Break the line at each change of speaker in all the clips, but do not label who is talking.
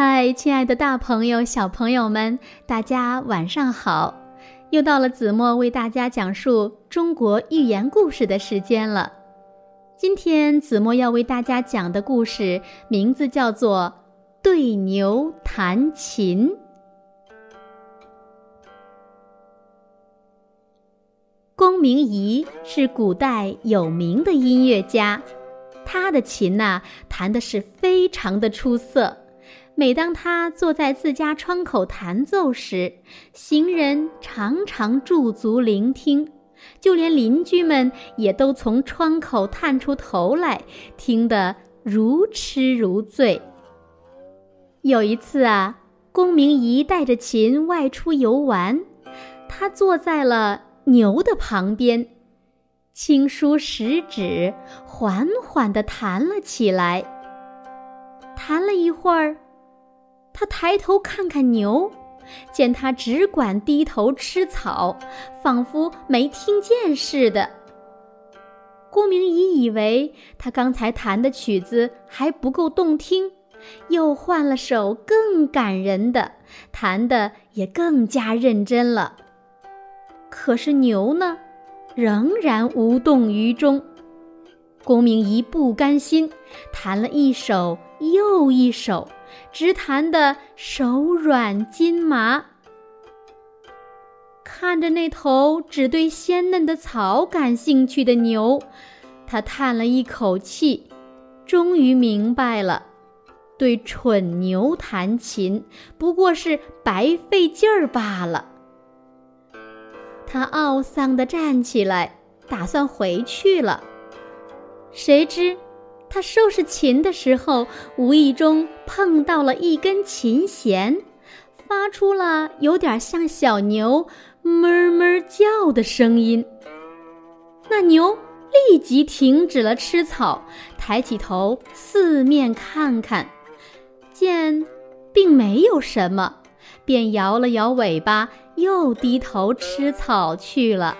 嗨，亲爱的大朋友、小朋友们，大家晚上好！又到了子墨为大家讲述中国寓言故事的时间了。今天子墨要为大家讲的故事名字叫做《对牛弹琴》。龚明仪是古代有名的音乐家，他的琴呐弹的是非常的出色。每当他坐在自家窗口弹奏时，行人常常驻足聆听，就连邻居们也都从窗口探出头来，听得如痴如醉。有一次啊，龚明仪带着琴外出游玩，他坐在了牛的旁边，轻舒食指，缓缓地弹了起来。弹了一会儿。他抬头看看牛，见他只管低头吃草，仿佛没听见似的。郭明仪以为他刚才弹的曲子还不够动听，又换了首更感人的，弹得也更加认真了。可是牛呢，仍然无动于衷。龚明仪不甘心，弹了一首又一首，直弹得手软筋麻。看着那头只对鲜嫩的草感兴趣的牛，他叹了一口气，终于明白了：对蠢牛弹琴不过是白费劲儿罢了。他懊丧地站起来，打算回去了。谁知，他收拾琴的时候，无意中碰到了一根琴弦，发出了有点像小牛哞哞叫的声音。那牛立即停止了吃草，抬起头四面看看，见并没有什么，便摇了摇尾巴，又低头吃草去了。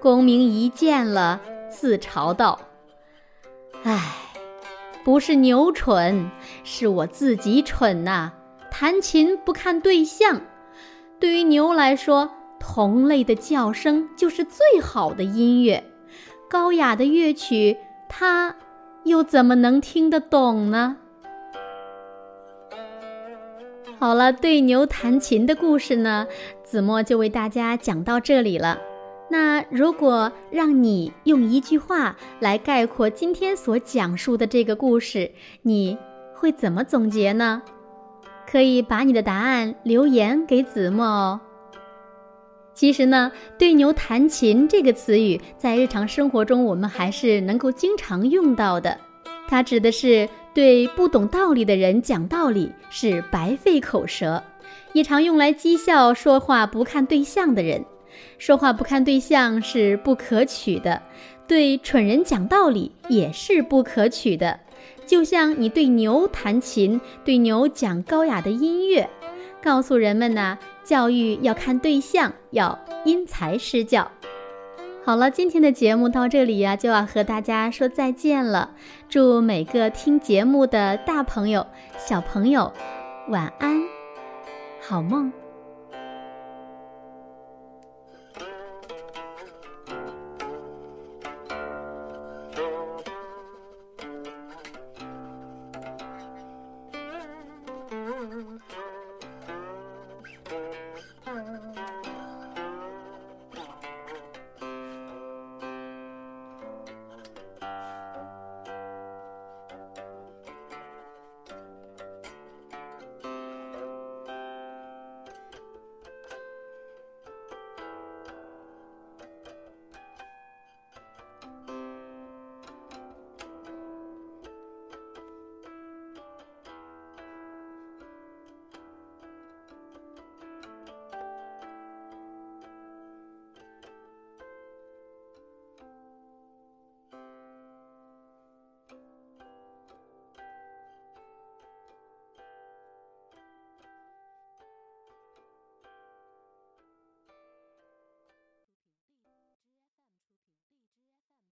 公明一见了。自嘲道：“唉，不是牛蠢，是我自己蠢呐！弹琴不看对象，对于牛来说，同类的叫声就是最好的音乐，高雅的乐曲，它又怎么能听得懂呢？”好了，对牛弹琴的故事呢，子墨就为大家讲到这里了。那如果让你用一句话来概括今天所讲述的这个故事，你会怎么总结呢？可以把你的答案留言给子墨哦。其实呢，“对牛弹琴”这个词语在日常生活中我们还是能够经常用到的，它指的是对不懂道理的人讲道理是白费口舌，也常用来讥笑说话不看对象的人。说话不看对象是不可取的，对蠢人讲道理也是不可取的。就像你对牛弹琴，对牛讲高雅的音乐，告诉人们呢，教育要看对象，要因材施教。好了，今天的节目到这里呀，就要和大家说再见了。祝每个听节目的大朋友、小朋友晚安，好梦。